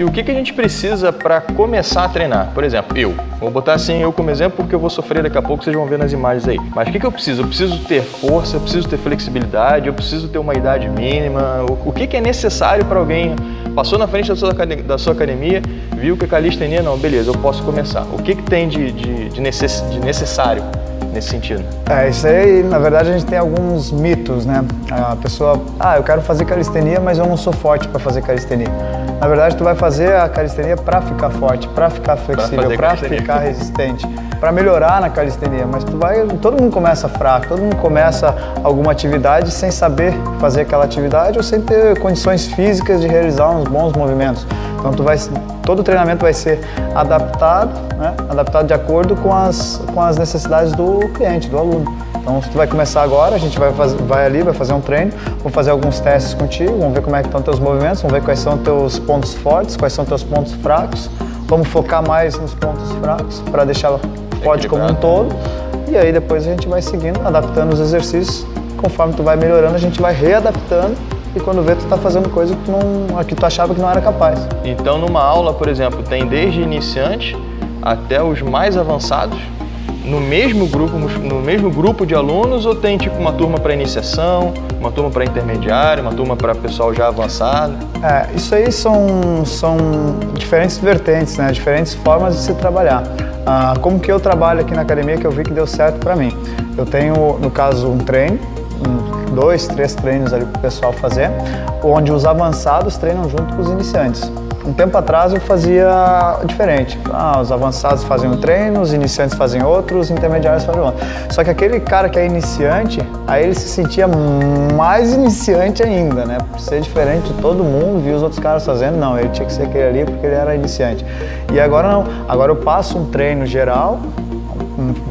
E o que, que a gente precisa para começar a treinar? Por exemplo, eu. Vou botar assim eu como exemplo porque eu vou sofrer daqui a pouco, vocês vão ver nas imagens aí. Mas o que, que eu preciso? Eu preciso ter força, eu preciso ter flexibilidade, eu preciso ter uma idade mínima. O, que, que é necessário para alguém passou na frente da sua, da sua academia, viu que a calistenia, não, beleza, eu posso começar. O que, que tem de, de, de, necess, de necessário nesse sentido? É, isso aí, na verdade, a gente tem alguns mitos, né? A pessoa, ah, eu quero fazer calistenia, mas eu não sou forte para fazer calistenia. Na verdade, tu vai fazer a calistenia para ficar forte, para ficar flexível, para ficar resistente, para melhorar na calistenia. Mas tu vai, todo mundo começa fraco, todo mundo começa alguma atividade sem saber fazer aquela atividade ou sem ter condições físicas de realizar uns bons movimentos. Então tu vai, todo o treinamento vai ser adaptado, né? adaptado de acordo com as, com as necessidades do cliente, do aluno. Então, se tu vai começar agora, a gente vai, vai ali, vai fazer um treino, vou fazer alguns testes contigo, vamos ver como é que estão teus movimentos, vamos ver quais são teus pontos fortes, quais são teus pontos fracos. Vamos focar mais nos pontos fracos para deixar forte como um todo. E aí depois a gente vai seguindo, adaptando os exercícios. Conforme tu vai melhorando, a gente vai readaptando e quando vê tu está fazendo coisa que, não, que tu achava que não era capaz. Então numa aula, por exemplo, tem desde iniciante até os mais avançados no mesmo grupo, no mesmo grupo de alunos ou tem tipo uma turma para iniciação, uma turma para intermediário, uma turma para pessoal já avançado? É, isso aí são, são diferentes vertentes, né? diferentes formas de se trabalhar. Ah, como que eu trabalho aqui na academia que eu vi que deu certo para mim? Eu tenho, no caso, um treino, um, dois, três treinos ali para o pessoal fazer, onde os avançados treinam junto com os iniciantes. Um tempo atrás eu fazia diferente. Ah, os avançados fazem um treino, os iniciantes fazem outro, os intermediários fazem outro. Só que aquele cara que é iniciante, aí ele se sentia mais iniciante ainda, né? Por ser diferente de todo mundo, viu os outros caras fazendo, não, ele tinha que ser aquele ali porque ele era iniciante. E agora não, agora eu passo um treino geral,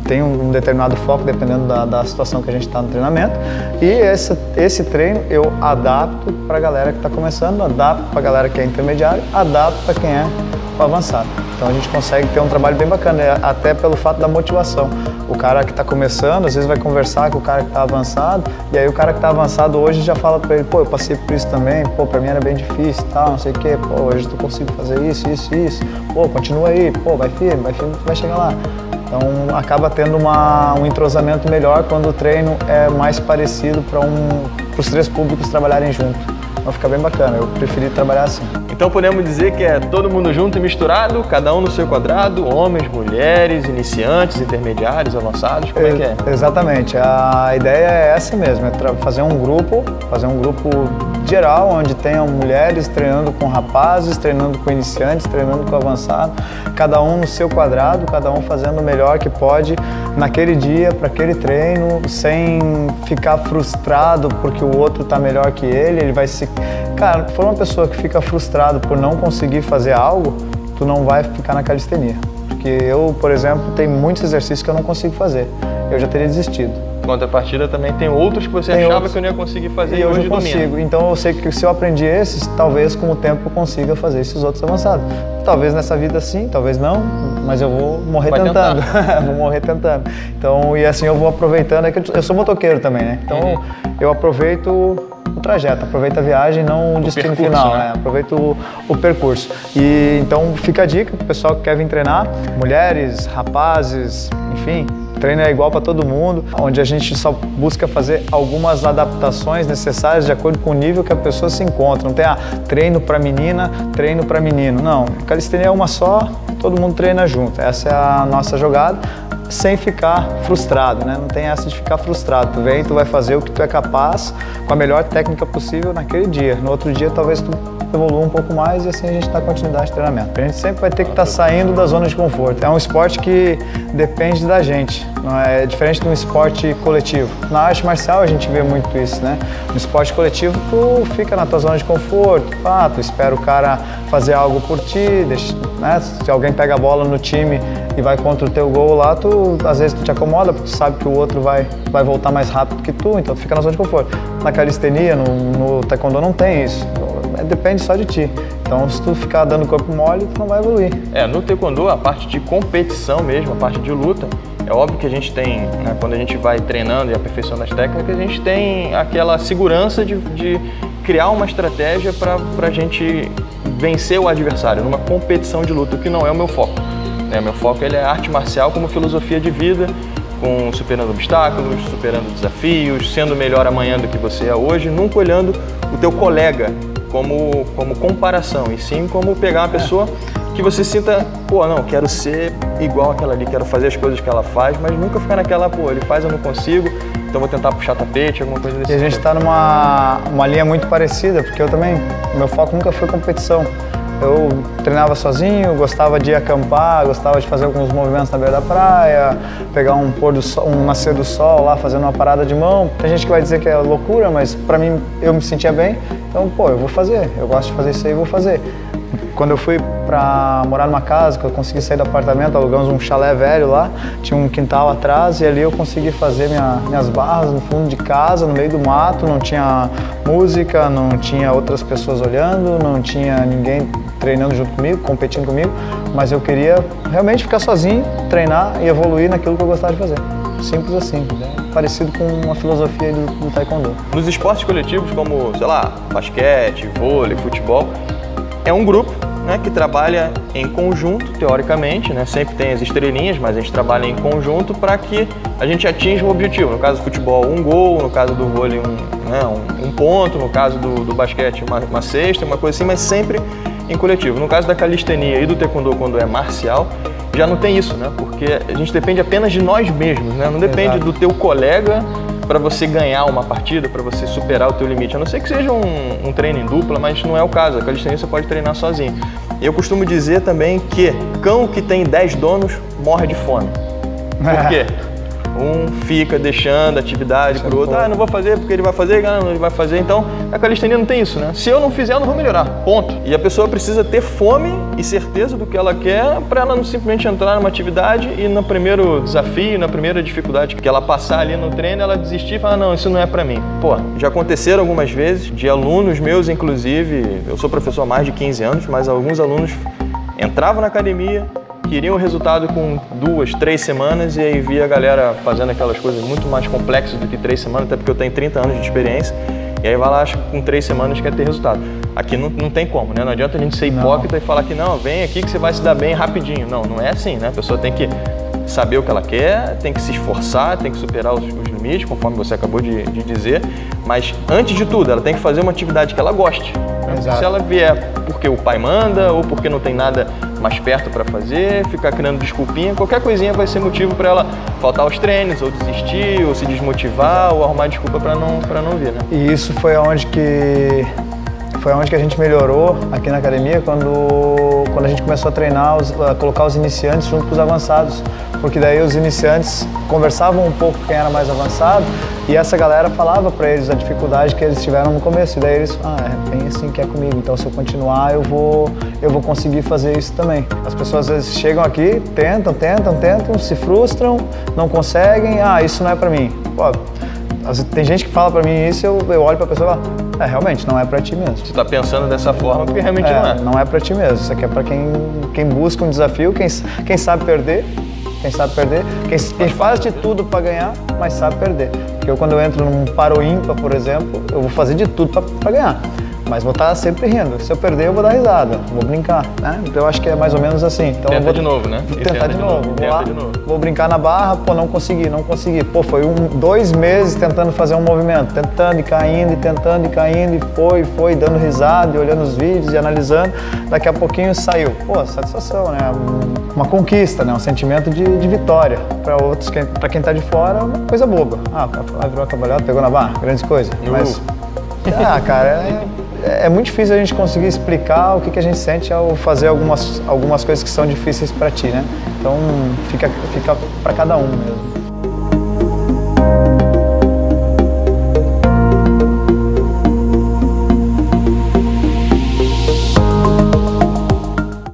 tem um determinado foco dependendo da, da situação que a gente está no treinamento. E esse, esse treino eu adapto para a galera que está começando, adapto para a galera que é intermediário, adapto para quem é avançado. Então a gente consegue ter um trabalho bem bacana, é, até pelo fato da motivação. O cara que está começando, às vezes vai conversar com o cara que está avançado, e aí o cara que está avançado hoje já fala para ele, pô, eu passei por isso também, pô, para mim era bem difícil, tal, não sei o quê, pô, hoje tu consigo fazer isso, isso, isso, pô, continua aí, pô, vai firme, vai firme, vai chegar lá. Então acaba tendo uma, um entrosamento melhor quando o treino é mais parecido para um, os três públicos trabalharem junto. Então fica bem bacana, eu preferi trabalhar assim. Então podemos dizer que é todo mundo junto e misturado, cada um no seu quadrado, homens, mulheres, iniciantes, intermediários, avançados, como é, é que é? Exatamente, a ideia é essa mesmo, é fazer um grupo, fazer um grupo geral, onde tenham mulheres treinando com rapazes, treinando com iniciantes, treinando com avançado, cada um no seu quadrado, cada um fazendo o melhor que pode naquele dia, para aquele treino, sem ficar frustrado porque o outro está melhor que ele, ele vai se... Cara, se for uma pessoa que fica frustrada por não conseguir fazer algo, tu não vai ficar na calistenia. Porque eu, por exemplo, tem muitos exercícios que eu não consigo fazer. Eu já teria desistido. Contrapartida também tem outros que você tem achava outros... que eu não ia conseguir fazer e, e hoje eu consigo. Domino. Então eu sei que se eu aprendi esses, talvez com o tempo eu consiga fazer esses outros avançados. Talvez nessa vida sim, talvez não, mas eu vou morrer vai tentando. vou morrer tentando. Então, e assim eu vou aproveitando, é que eu sou motoqueiro também, né? Então uhum. eu aproveito o trajeto, aproveita a viagem, não o, o destino percurso, final, né? né? aproveita o, o, percurso. E então fica a dica para o pessoal que quer vir treinar, mulheres, rapazes, enfim, treino é igual para todo mundo, onde a gente só busca fazer algumas adaptações necessárias de acordo com o nível que a pessoa se encontra. Não tem ah, treino para menina, treino para menino. Não, calistenia é uma só, todo mundo treina junto. Essa é a nossa jogada sem ficar frustrado, né? Não tem essa de ficar frustrado. Tu vem, tu vai fazer o que tu é capaz com a melhor técnica possível naquele dia. No outro dia, talvez tu evolua um pouco mais e assim a gente dá continuidade de treinamento. A gente sempre vai ter que estar tá saindo da zona de conforto. É um esporte que depende da gente, não é, é diferente de um esporte coletivo. Na arte marcial a gente vê muito isso, né? No esporte coletivo tu fica na tua zona de conforto, ah, tu espera o cara fazer algo por ti, deixa, né? Se alguém pega a bola no time e vai contra o teu gol lá, tu às vezes tu te acomoda porque tu sabe que o outro vai, vai voltar mais rápido que tu, então tu fica na zona de conforto. Na calistenia, no, no taekwondo não tem isso, é, depende só de ti. Então se tu ficar dando corpo mole, tu não vai evoluir. É, no taekwondo a parte de competição mesmo, a parte de luta, é óbvio que a gente tem, né, quando a gente vai treinando e aperfeiçoando as técnicas, a gente tem aquela segurança de, de criar uma estratégia para a gente vencer o adversário numa competição de luta, que não é o meu foco. Né? Meu foco ele é arte marcial como filosofia de vida, com superando obstáculos, superando desafios, sendo melhor amanhã do que você é hoje, nunca olhando o teu colega como, como comparação, e sim como pegar uma pessoa que você sinta, pô, não, quero ser igual aquela ali, quero fazer as coisas que ela faz, mas nunca ficar naquela, pô, ele faz, eu não consigo, então vou tentar puxar tapete, alguma coisa desse E a gente está numa uma linha muito parecida, porque eu também, meu foco nunca foi competição. Eu treinava sozinho, gostava de acampar, gostava de fazer alguns movimentos na beira da praia, pegar um pôr do sol, um nascer do sol lá, fazendo uma parada de mão. Tem gente que vai dizer que é loucura, mas para mim eu me sentia bem. Então, pô, eu vou fazer. Eu gosto de fazer isso aí, vou fazer. Quando eu fui para morar numa casa, que eu consegui sair do apartamento, alugamos um chalé velho lá, tinha um quintal atrás e ali eu consegui fazer minha, minhas barras no fundo de casa, no meio do mato, não tinha música, não tinha outras pessoas olhando, não tinha ninguém treinando junto comigo, competindo comigo, mas eu queria realmente ficar sozinho, treinar e evoluir naquilo que eu gostava de fazer. Simples assim, né? parecido com uma filosofia do, do taekwondo. Nos esportes coletivos como, sei lá, basquete, vôlei, futebol, é um grupo né, que trabalha em conjunto, teoricamente, né, sempre tem as estrelinhas, mas a gente trabalha em conjunto para que a gente atinja o objetivo. No caso do futebol, um gol, no caso do vôlei, um, né, um, ponto, no caso do, do basquete, uma, uma cesta, uma coisa assim, mas sempre em coletivo. No caso da calistenia e do taekwondo, quando é marcial, já não tem isso, né? Porque a gente depende apenas de nós mesmos, né? Não depende Exato. do teu colega para você ganhar uma partida, para você superar o teu limite. A não ser que seja um, um, treino em dupla, mas não é o caso. A calistenia você pode treinar sozinho. Eu costumo dizer também que cão que tem 10 donos morre de fome. Por quê? Um fica deixando atividade para o outro. Ah, não vou fazer porque ele vai fazer, não, ele vai fazer. Então, a calistenia não tem isso, né? Se eu não fizer, eu não vou melhorar. Ponto. E a pessoa precisa ter fome e certeza do que ela quer para ela não simplesmente entrar numa atividade e no primeiro desafio, na primeira dificuldade que ela passar ali no treino, ela desistir e falar: não, isso não é para mim. Pô, já aconteceram algumas vezes de alunos meus, inclusive, eu sou professor há mais de 15 anos, mas alguns alunos entravam na academia, queriam o resultado com duas, três semanas e aí via a galera fazendo aquelas coisas muito mais complexas do que três semanas, até porque eu tenho 30 anos de experiência. E aí vai lá, acho que com três semanas quer ter resultado. Aqui não, não tem como, né? Não adianta a gente ser hipócrita não. e falar que não, vem aqui que você vai se dar bem rapidinho. Não, não é assim, né? A pessoa tem que saber o que ela quer, tem que se esforçar, tem que superar os, os limites, conforme você acabou de, de, dizer. Mas antes de tudo, ela tem que fazer uma atividade que ela goste. Se ela vier porque o pai manda ou porque não tem nada mais perto para fazer, ficar criando desculpinha, qualquer coisinha vai ser motivo para ela faltar aos treinos, ou desistir, ou se desmotivar, ou arrumar desculpa para não, não vir, né? E isso foi onde que foi onde que a gente melhorou aqui na academia quando, quando a gente começou a treinar, os, a colocar os iniciantes junto com os avançados, porque daí os iniciantes conversavam um pouco quem era mais avançado e essa galera falava para eles a dificuldade que eles tiveram no começo e daí eles, ah, é bem assim que é comigo, então se eu continuar eu vou, eu vou conseguir fazer isso também. As pessoas às vezes chegam aqui, tentam, tentam, tentam, se frustram, não conseguem, ah, isso não é para mim. Pô, tem gente que fala para mim isso, eu, eu olho para a pessoa e falo, é, realmente, não é para ti mesmo. Você está pensando dessa forma porque realmente é, não é. Não é para ti mesmo. Isso aqui é para quem, quem busca um desafio, quem, quem sabe perder, quem sabe perder, quem, quem faz de tudo para ganhar, mas sabe perder. Porque eu, quando eu entro num paro ímpar, por exemplo, eu vou fazer de tudo para ganhar mas vou estar sempre rindo. Se eu perder, eu vou dar risada, vou brincar, né? Então eu acho que é mais ou menos assim. Então tenta vou, de novo, né? Vou tentar de, de, novo. Vou, lá, de novo. vou brincar na barra, pô, não consegui, não consegui. Pô, foi um, dois meses tentando fazer um movimento, tentando e caindo, e tentando e caindo, e foi, foi, dando risada, e olhando os vídeos e analisando. Daqui a pouquinho saiu. Pô, satisfação, né? Uma conquista, né? Um sentimento de, de vitória. Para outros, para quem está de fora, uma coisa boba. Ah, virou a pegou na barra, grandes coisas. Mas, ah, cara, é é, é muito difícil a gente conseguir explicar o que, que a gente sente ao fazer algumas, algumas coisas que são difíceis para ti, né? Então fica, fica para cada um mesmo.